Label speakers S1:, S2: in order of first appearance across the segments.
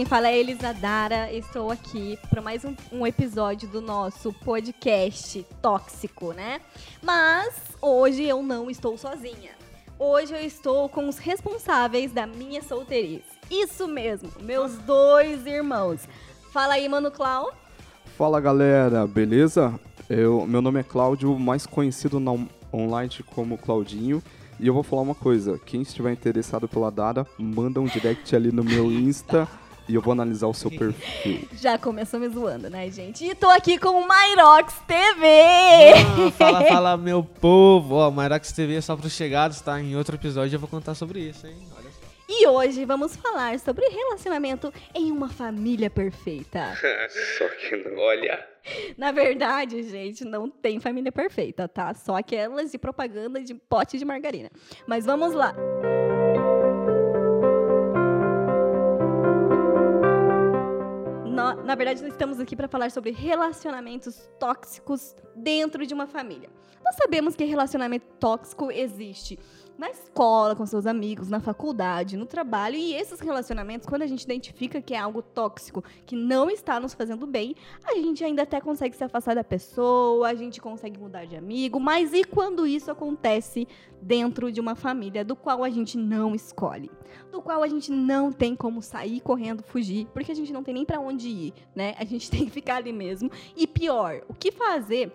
S1: quem fala é Elisa Dara. Estou aqui para mais um, um, episódio do nosso podcast tóxico, né? Mas hoje eu não estou sozinha. Hoje eu estou com os responsáveis da minha solteirice. Isso mesmo, meus dois irmãos. Fala aí, Mano Clau.
S2: Fala galera, beleza? Eu, meu nome é Cláudio, mais conhecido na online como Claudinho. E eu vou falar uma coisa: quem estiver interessado pela Dara, manda um direct ali no meu Insta. E eu vou analisar o seu perfil.
S1: Já começou me zoando, né, gente? E tô aqui com o Myrox TV!
S3: Ah, fala, fala, meu povo! Ó, Myrox TV é só pros chegados, tá? Em outro episódio eu vou contar sobre isso, hein? Olha só.
S1: E hoje vamos falar sobre relacionamento em uma família perfeita.
S2: só que não. Olha.
S1: Na verdade, gente, não tem família perfeita, tá? Só aquelas de propaganda de pote de margarina. Mas vamos lá. na verdade, nós estamos aqui para falar sobre relacionamentos tóxicos dentro de uma família. Nós sabemos que relacionamento tóxico existe na escola, com seus amigos, na faculdade, no trabalho. E esses relacionamentos, quando a gente identifica que é algo tóxico, que não está nos fazendo bem, a gente ainda até consegue se afastar da pessoa, a gente consegue mudar de amigo. Mas e quando isso acontece dentro de uma família do qual a gente não escolhe? Do qual a gente não tem como sair correndo, fugir, porque a gente não tem nem para onde ir, né? A gente tem que ficar ali mesmo. E pior, o que fazer?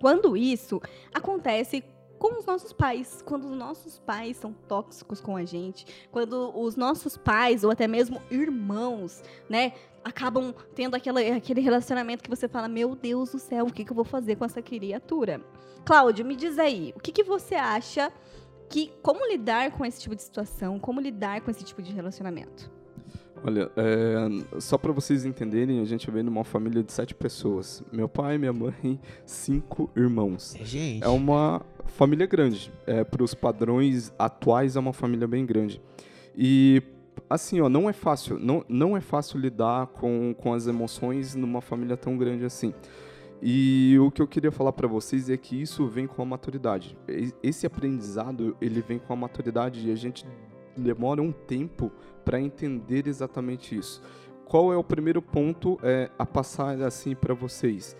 S1: Quando isso acontece com os nossos pais. Quando os nossos pais são tóxicos com a gente, quando os nossos pais ou até mesmo irmãos, né, acabam tendo aquela, aquele relacionamento que você fala: Meu Deus do céu, o que, que eu vou fazer com essa criatura? Cláudio, me diz aí, o que, que você acha que. Como lidar com esse tipo de situação? Como lidar com esse tipo de relacionamento?
S2: Olha, é, só para vocês entenderem, a gente vem numa família de sete pessoas. Meu pai, minha mãe, cinco irmãos.
S3: É, gente.
S2: É uma família grande. É, para os padrões atuais, é uma família bem grande. E assim, ó, não é fácil, não, não é fácil lidar com, com as emoções numa família tão grande assim. E o que eu queria falar para vocês é que isso vem com a maturidade. Esse aprendizado, ele vem com a maturidade e a gente demora um tempo para entender exatamente isso. Qual é o primeiro ponto é, a passar assim para vocês?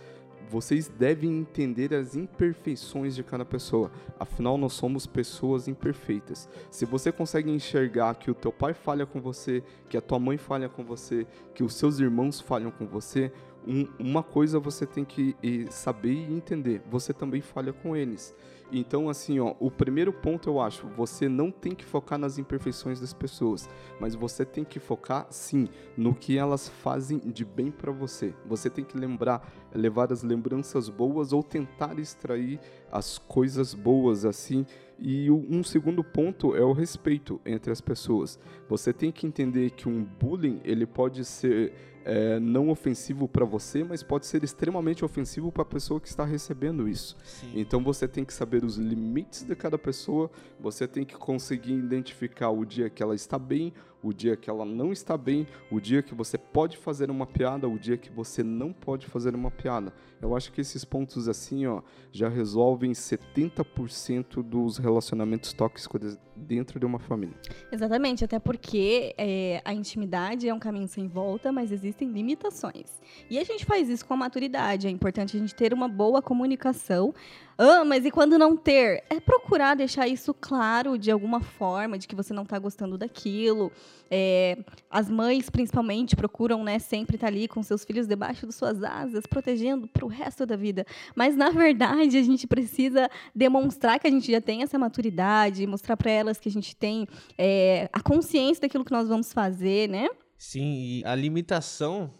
S2: Vocês devem entender as imperfeições de cada pessoa. Afinal, nós somos pessoas imperfeitas. Se você consegue enxergar que o teu pai falha com você, que a tua mãe falha com você, que os seus irmãos falham com você, um, uma coisa você tem que saber e entender: você também falha com eles. Então, assim, ó, o primeiro ponto eu acho, você não tem que focar nas imperfeições das pessoas, mas você tem que focar, sim, no que elas fazem de bem para você. Você tem que lembrar, levar as lembranças boas ou tentar extrair as coisas boas, assim. E um segundo ponto é o respeito entre as pessoas. Você tem que entender que um bullying ele pode ser é, não ofensivo para você, mas pode ser extremamente ofensivo para a pessoa que está recebendo isso. Sim. Então você tem que saber os limites de cada pessoa, você tem que conseguir identificar o dia que ela está bem, o dia que ela não está bem, o dia que você pode fazer uma piada, o dia que você não pode fazer uma piada. Eu acho que esses pontos assim, ó, já resolvem 70% dos relacionamentos tóxicos dentro de uma família.
S1: Exatamente, até porque é, a intimidade é um caminho sem volta, mas existem limitações. E a gente faz isso com a maturidade. É importante a gente ter uma boa comunicação ah, mas e quando não ter? É procurar deixar isso claro de alguma forma, de que você não está gostando daquilo. É, as mães, principalmente, procuram né, sempre estar tá ali com seus filhos debaixo de suas asas, protegendo para o resto da vida. Mas, na verdade, a gente precisa demonstrar que a gente já tem essa maturidade, mostrar para que a gente tem é, a consciência daquilo que nós vamos fazer, né?
S3: Sim, e a limitação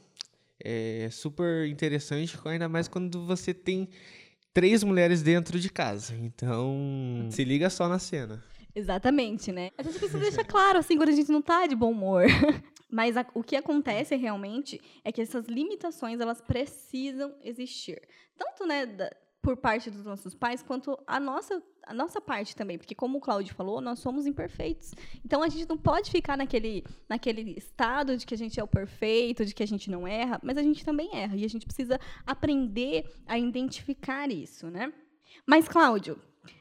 S3: é super interessante, ainda mais quando você tem três mulheres dentro de casa. Então, se liga só na cena.
S1: Exatamente, né? A gente precisa deixar claro, assim, quando a gente não tá de bom humor. Mas a, o que acontece realmente é que essas limitações, elas precisam existir. Tanto, né, da, por parte dos nossos pais, quanto a nossa, a nossa parte também. Porque, como o Cláudio falou, nós somos imperfeitos. Então, a gente não pode ficar naquele, naquele estado de que a gente é o perfeito, de que a gente não erra, mas a gente também erra. E a gente precisa aprender a identificar isso, né? Mas, Cláudio,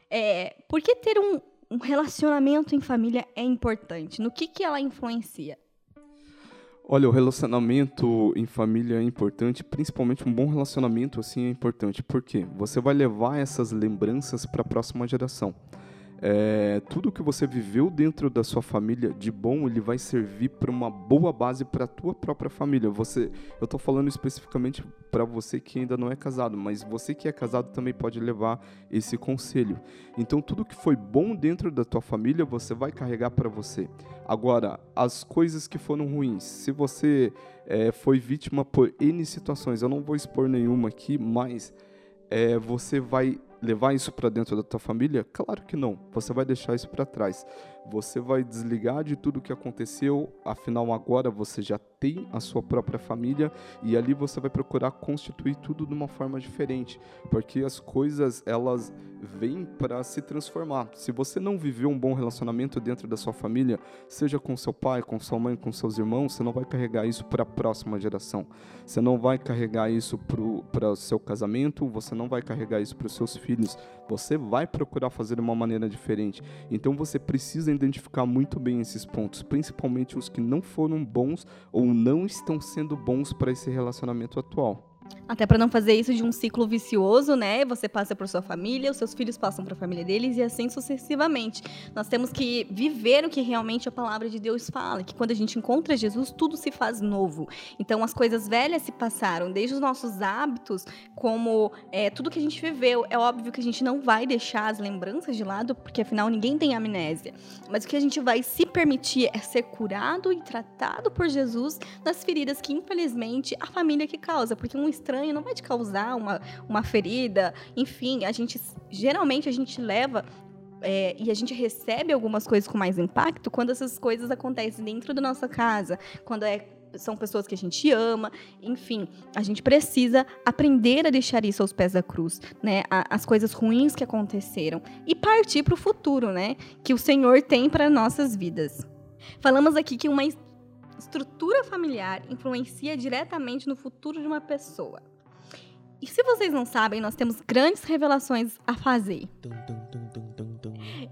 S1: é, por que ter um, um relacionamento em família é importante? No que, que ela influencia?
S2: Olha, o relacionamento em família é importante, principalmente um bom relacionamento assim é importante. Por quê? Você vai levar essas lembranças para a próxima geração é, tudo que você viveu dentro da sua família de bom, ele vai servir para uma boa base para a tua própria família. Você, eu estou falando especificamente para você que ainda não é casado, mas você que é casado também pode levar esse conselho. Então, tudo que foi bom dentro da tua família, você vai carregar para você. Agora, as coisas que foram ruins, se você é, foi vítima por N situações, eu não vou expor nenhuma aqui, mas é, você vai levar isso para dentro da tua família? Claro que não. Você vai deixar isso para trás. Você vai desligar de tudo que aconteceu, afinal agora você já tem a sua própria família e ali você vai procurar constituir tudo de uma forma diferente, porque as coisas elas vêm para se transformar. Se você não viveu um bom relacionamento dentro da sua família, seja com seu pai, com sua mãe, com seus irmãos, você não vai carregar isso para a próxima geração. Você não vai carregar isso para o seu casamento, você não vai carregar isso para os seus filhos. Você vai procurar fazer de uma maneira diferente. Então você precisa identificar muito bem esses pontos, principalmente os que não foram bons ou não estão sendo bons para esse relacionamento atual.
S1: Até para não fazer isso de um ciclo vicioso, né? Você passa por sua família, os seus filhos passam para a família deles e assim sucessivamente. Nós temos que viver o que realmente a palavra de Deus fala, que quando a gente encontra Jesus, tudo se faz novo. Então as coisas velhas se passaram, desde os nossos hábitos, como é, tudo que a gente viveu. É óbvio que a gente não vai deixar as lembranças de lado, porque afinal ninguém tem amnésia. Mas o que a gente vai se permitir é ser curado e tratado por Jesus nas feridas que infelizmente a família que causa, porque um estranho não vai te causar uma, uma ferida. Enfim, a gente geralmente a gente leva é, e a gente recebe algumas coisas com mais impacto quando essas coisas acontecem dentro da nossa casa, quando é, são pessoas que a gente ama, enfim, a gente precisa aprender a deixar isso aos pés da cruz, né? As coisas ruins que aconteceram e partir para o futuro, né? Que o Senhor tem para nossas vidas. Falamos aqui que uma estrutura familiar influencia diretamente no futuro de uma pessoa. E se vocês não sabem, nós temos grandes revelações a fazer.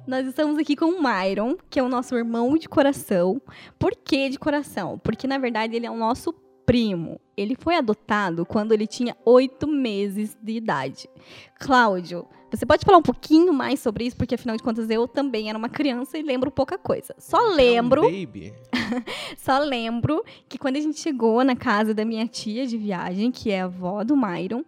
S1: Nós estamos aqui com o Myron, que é o nosso irmão de coração. Por que de coração? Porque, na verdade, ele é o nosso primo. Ele foi adotado quando ele tinha oito meses de idade. Cláudio, você pode falar um pouquinho mais sobre isso? Porque, afinal de contas, eu também era uma criança e lembro pouca coisa. Só lembro.
S3: Um baby.
S1: só lembro que quando a gente chegou na casa da minha tia de viagem, que é a avó do Myron,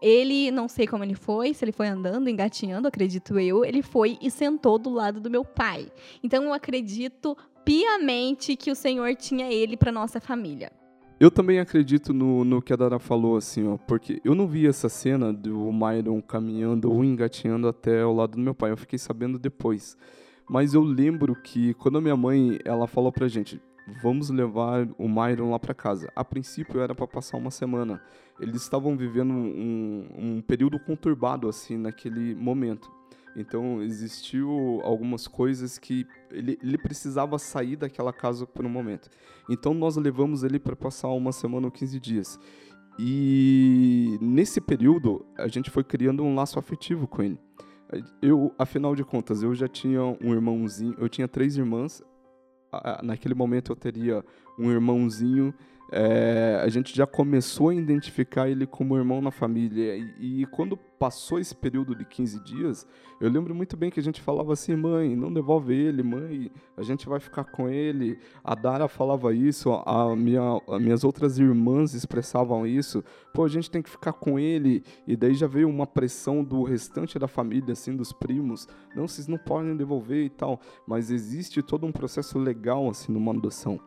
S1: ele, não sei como ele foi, se ele foi andando, engatinhando, acredito eu, ele foi e sentou do lado do meu pai. Então eu acredito piamente que o Senhor tinha ele para nossa família.
S2: Eu também acredito no, no que a Dara falou, assim, ó, porque eu não vi essa cena do Myron caminhando ou engatinhando até o lado do meu pai, eu fiquei sabendo depois. Mas eu lembro que quando a minha mãe, ela falou pra gente, vamos levar o Myron lá para casa. A princípio era para passar uma semana. Eles estavam vivendo um, um período conturbado, assim, naquele momento. Então existiu algumas coisas que ele, ele, precisava sair daquela casa por um momento. Então nós levamos ele para passar uma semana ou 15 dias. E nesse período a gente foi criando um laço afetivo com ele. Eu, afinal de contas, eu já tinha um irmãozinho, eu tinha três irmãs. Naquele momento eu teria um irmãozinho é, a gente já começou a identificar ele como irmão na família. E, e, quando passou esse período de 15 dias, eu lembro muito bem que a gente falava assim: mãe, não devolve ele, mãe, a gente vai ficar com ele. A Dara falava isso, a minha, as minhas outras irmãs expressavam isso: pô, a gente tem que ficar com ele. E daí já veio uma pressão do restante da família, assim, dos primos: não, vocês não podem devolver e tal. Mas existe todo um processo legal, assim, numa adoção.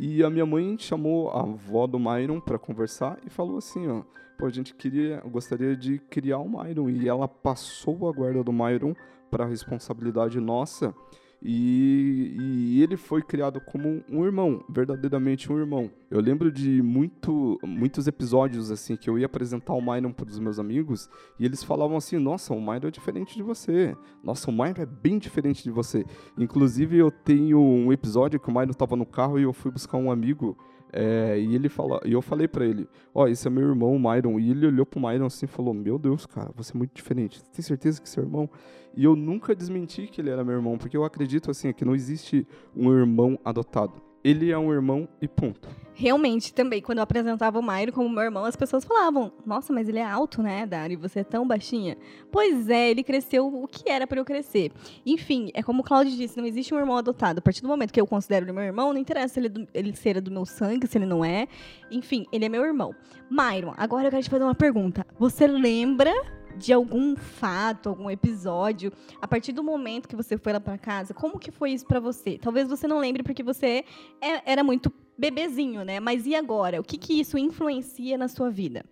S2: E a minha mãe chamou a avó do Myron para conversar e falou assim, ó, pô, a gente queria, gostaria de criar o Myron. E ela passou a guarda do Myron para responsabilidade nossa e, e, ele foi criado como um irmão, verdadeiramente um irmão. Eu lembro de muito, muitos episódios assim que eu ia apresentar o Myron para os meus amigos e eles falavam assim: Nossa, o Myron é diferente de você. Nossa, o Myron é bem diferente de você. Inclusive, eu tenho um episódio que o Myron estava no carro e eu fui buscar um amigo é, e ele fala, e eu falei para ele, ó, oh, esse é meu irmão, o Myron. E ele olhou pro Myron assim e falou: Meu Deus, cara, você é muito diferente. Você tem certeza que é seu irmão? E eu nunca desmenti que ele era meu irmão, porque eu acredito assim que não existe um irmão adotado. Ele é um irmão e ponto.
S1: Realmente, também, quando eu apresentava o Mairo como meu irmão, as pessoas falavam: Nossa, mas ele é alto, né, Dari? Você é tão baixinha. Pois é, ele cresceu o que era para eu crescer. Enfim, é como o Claudio disse: não existe um irmão adotado. A partir do momento que eu considero ele meu irmão, não interessa se ele, é ele ser do meu sangue, se ele não é. Enfim, ele é meu irmão. Myron, agora eu quero te fazer uma pergunta. Você lembra de algum fato, algum episódio, a partir do momento que você foi lá para casa, como que foi isso para você? Talvez você não lembre porque você é, era muito bebezinho, né? Mas e agora? O que que isso influencia na sua vida?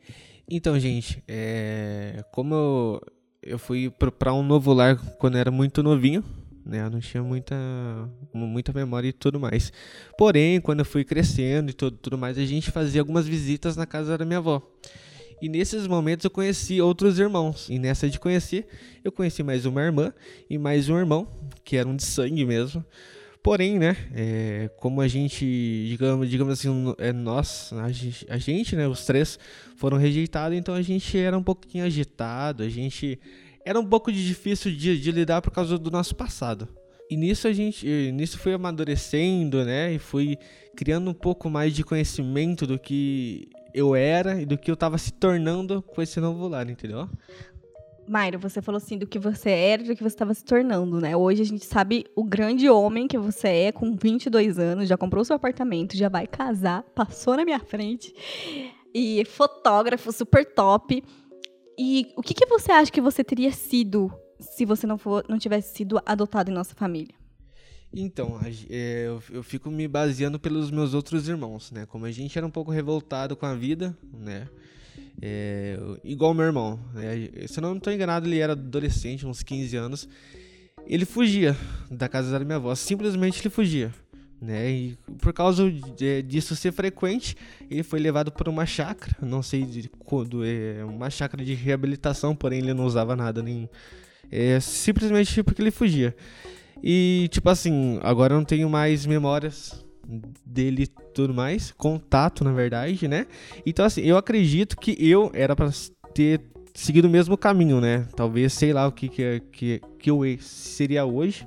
S3: Então, gente, é... como eu, eu fui para um novo lar quando eu era muito novinho, né? Eu não tinha muita, muita memória e tudo mais. Porém, quando eu fui crescendo e tudo, tudo mais, a gente fazia algumas visitas na casa da minha avó. E nesses momentos eu conheci outros irmãos. E nessa de conhecer, eu conheci mais uma irmã e mais um irmão, que eram de sangue mesmo. Porém, né, é, como a gente, digamos, digamos assim, é nós, a gente, a gente, né, os três foram rejeitados, então a gente era um pouquinho agitado, a gente era um pouco difícil de, de lidar por causa do nosso passado. E nisso a gente, nisso foi amadurecendo, né, e fui criando um pouco mais de conhecimento do que eu era e do que eu tava se tornando com esse novo lar, entendeu?
S1: Mairo, você falou assim do que você era e do que você estava se tornando, né? Hoje a gente sabe o grande homem que você é, com 22 anos, já comprou seu apartamento, já vai casar, passou na minha frente, e fotógrafo super top. E o que, que você acha que você teria sido se você não, for, não tivesse sido adotado em nossa família?
S3: Então, é, eu, fico me baseando pelos meus outros irmãos, né? Como a gente era um pouco revoltado com a vida, né? É, igual meu irmão. Né? Se eu não estou enganado, ele era adolescente, uns 15 anos. Ele fugia da casa da minha avó, simplesmente ele fugia. Né? E por causa disso ser frequente, ele foi levado para uma chácara, não sei de quando, é uma chácara de reabilitação, porém ele não usava nada nem é, simplesmente porque ele fugia. E, tipo assim, agora eu não tenho mais memórias dele tudo mais. Contato, na verdade, né? Então, assim, eu acredito que eu era para ter seguido o mesmo caminho, né? Talvez, sei lá, o que, que, que, que eu seria hoje.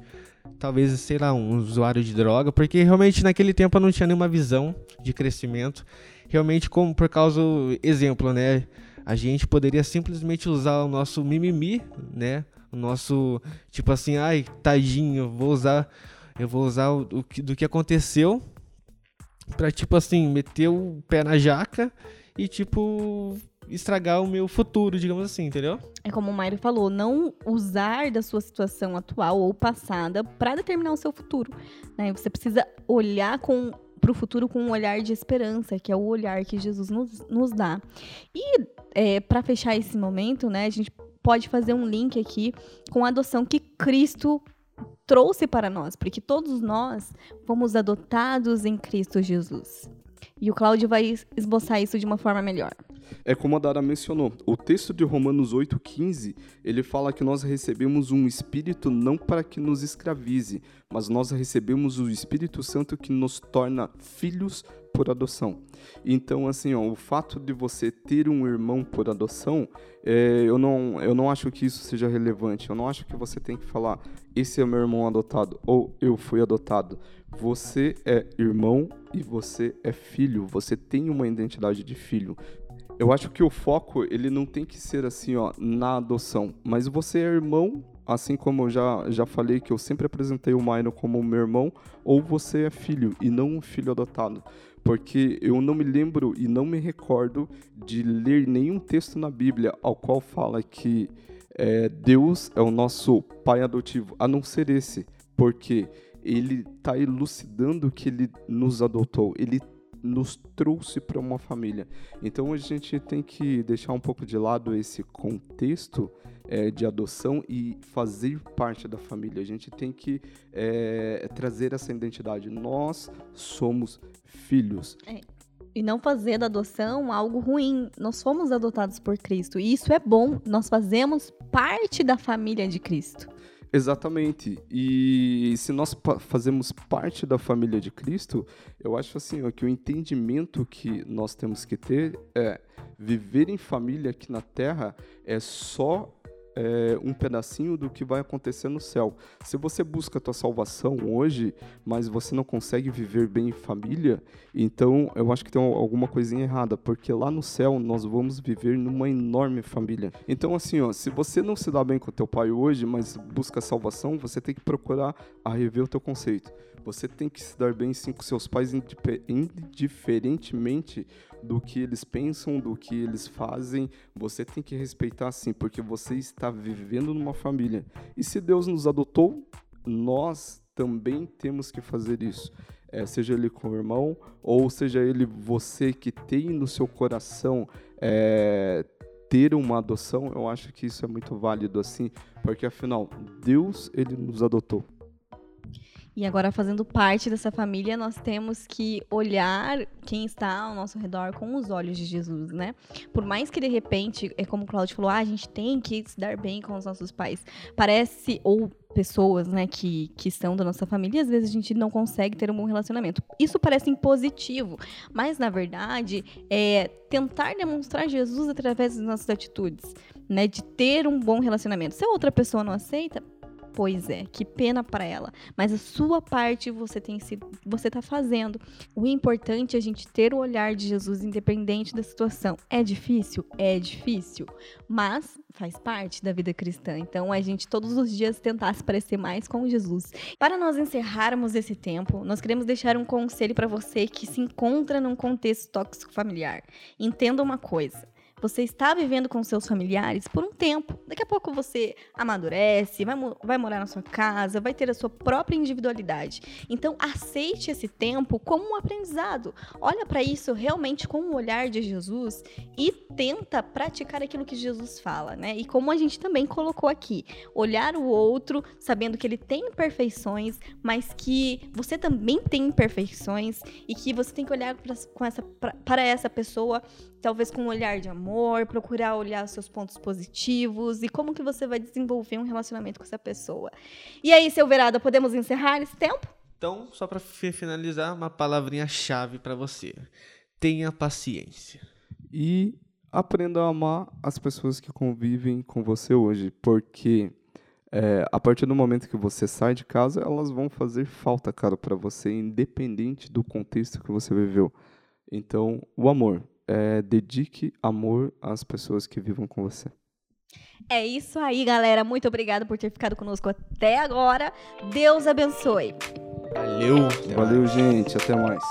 S3: Talvez, sei lá, um usuário de droga. Porque realmente naquele tempo eu não tinha nenhuma visão de crescimento. Realmente, como por causa, exemplo, né? A gente poderia simplesmente usar o nosso mimimi, né? O nosso tipo assim, ai, tadinho, vou usar eu vou usar o, o que, do que aconteceu para tipo assim, meter o pé na jaca e tipo estragar o meu futuro, digamos assim, entendeu?
S1: É como o Mário falou, não usar da sua situação atual ou passada para determinar o seu futuro. Né? Você precisa olhar com para o futuro com um olhar de esperança, que é o olhar que Jesus nos, nos dá. E é, para fechar esse momento, né, a gente pode fazer um link aqui com a adoção que Cristo trouxe para nós, porque todos nós fomos adotados em Cristo Jesus. E o Cláudio vai esboçar isso de uma forma melhor.
S2: É como a Dara mencionou, o texto de Romanos 8,15, ele fala que nós recebemos um Espírito não para que nos escravize, mas nós recebemos o Espírito Santo que nos torna filhos por adoção. Então, assim, ó, o fato de você ter um irmão por adoção, é, eu, não, eu não acho que isso seja relevante. Eu não acho que você tem que falar, esse é meu irmão adotado, ou eu fui adotado. Você é irmão e você é filho. Você tem uma identidade de filho. Eu acho que o foco, ele não tem que ser assim, ó, na adoção. Mas você é irmão, assim como eu já, já falei que eu sempre apresentei o Maino como meu irmão, ou você é filho e não um filho adotado. Porque eu não me lembro e não me recordo de ler nenhum texto na Bíblia ao qual fala que é, Deus é o nosso pai adotivo, a não ser esse. Porque ele está elucidando que ele nos adotou. Ele nos trouxe para uma família. Então a gente tem que deixar um pouco de lado esse contexto é, de adoção e fazer parte da família. A gente tem que é, trazer essa identidade. Nós somos filhos.
S1: É. E não fazer da adoção algo ruim. Nós fomos adotados por Cristo. E isso é bom. Nós fazemos parte da família de Cristo.
S2: Exatamente. E se nós fazemos parte da família de Cristo, eu acho assim, ó, que o entendimento que nós temos que ter é viver em família aqui na Terra é só é, um pedacinho do que vai acontecer no céu. Se você busca a tua salvação hoje, mas você não consegue viver bem em família, então eu acho que tem alguma coisinha errada, porque lá no céu nós vamos viver numa enorme família. Então assim, ó, se você não se dá bem com teu pai hoje, mas busca a salvação, você tem que procurar a rever o teu conceito. Você tem que se dar bem sim com seus pais indiferentemente do que eles pensam, do que eles fazem. Você tem que respeitar sim, porque você está vivendo numa família. E se Deus nos adotou, nós também temos que fazer isso. É, seja ele com o irmão, ou seja ele você que tem no seu coração é, ter uma adoção, eu acho que isso é muito válido assim, porque afinal, Deus ele nos adotou.
S1: E agora, fazendo parte dessa família, nós temos que olhar quem está ao nosso redor com os olhos de Jesus, né? Por mais que de repente, é como o Claudio falou, ah, a gente tem que se dar bem com os nossos pais. Parece, ou pessoas, né, que, que estão da nossa família, às vezes a gente não consegue ter um bom relacionamento. Isso parece impositivo, mas na verdade é tentar demonstrar Jesus através das nossas atitudes, né, de ter um bom relacionamento. Se a outra pessoa não aceita, Pois é, que pena para ela. Mas a sua parte você tem sido, você tá fazendo. O importante é a gente ter o olhar de Jesus independente da situação. É difícil, é difícil, mas faz parte da vida cristã. Então a gente todos os dias tentar se parecer mais com Jesus. Para nós encerrarmos esse tempo, nós queremos deixar um conselho para você que se encontra num contexto tóxico familiar. Entenda uma coisa você está vivendo com seus familiares por um tempo. Daqui a pouco você amadurece, vai, vai morar na sua casa, vai ter a sua própria individualidade. Então, aceite esse tempo como um aprendizado. Olha para isso realmente com o olhar de Jesus e tenta praticar aquilo que Jesus fala, né? E como a gente também colocou aqui, olhar o outro sabendo que ele tem imperfeições, mas que você também tem imperfeições e que você tem que olhar pra, com essa, pra, para essa pessoa talvez com um olhar de amor, procurar olhar os seus pontos positivos e como que você vai desenvolver um relacionamento com essa pessoa. E aí, seu Verada, podemos encerrar esse tempo?
S3: Então, só para finalizar, uma palavrinha chave para você. Tenha paciência.
S2: E aprenda a amar as pessoas que convivem com você hoje, porque é, a partir do momento que você sai de casa, elas vão fazer falta, cara, para você, independente do contexto que você viveu. Então, o amor é, dedique amor às pessoas que vivam com você.
S1: É isso aí, galera. Muito obrigada por ter ficado conosco até agora. Deus abençoe.
S3: Valeu.
S2: Valeu, gente. Até mais.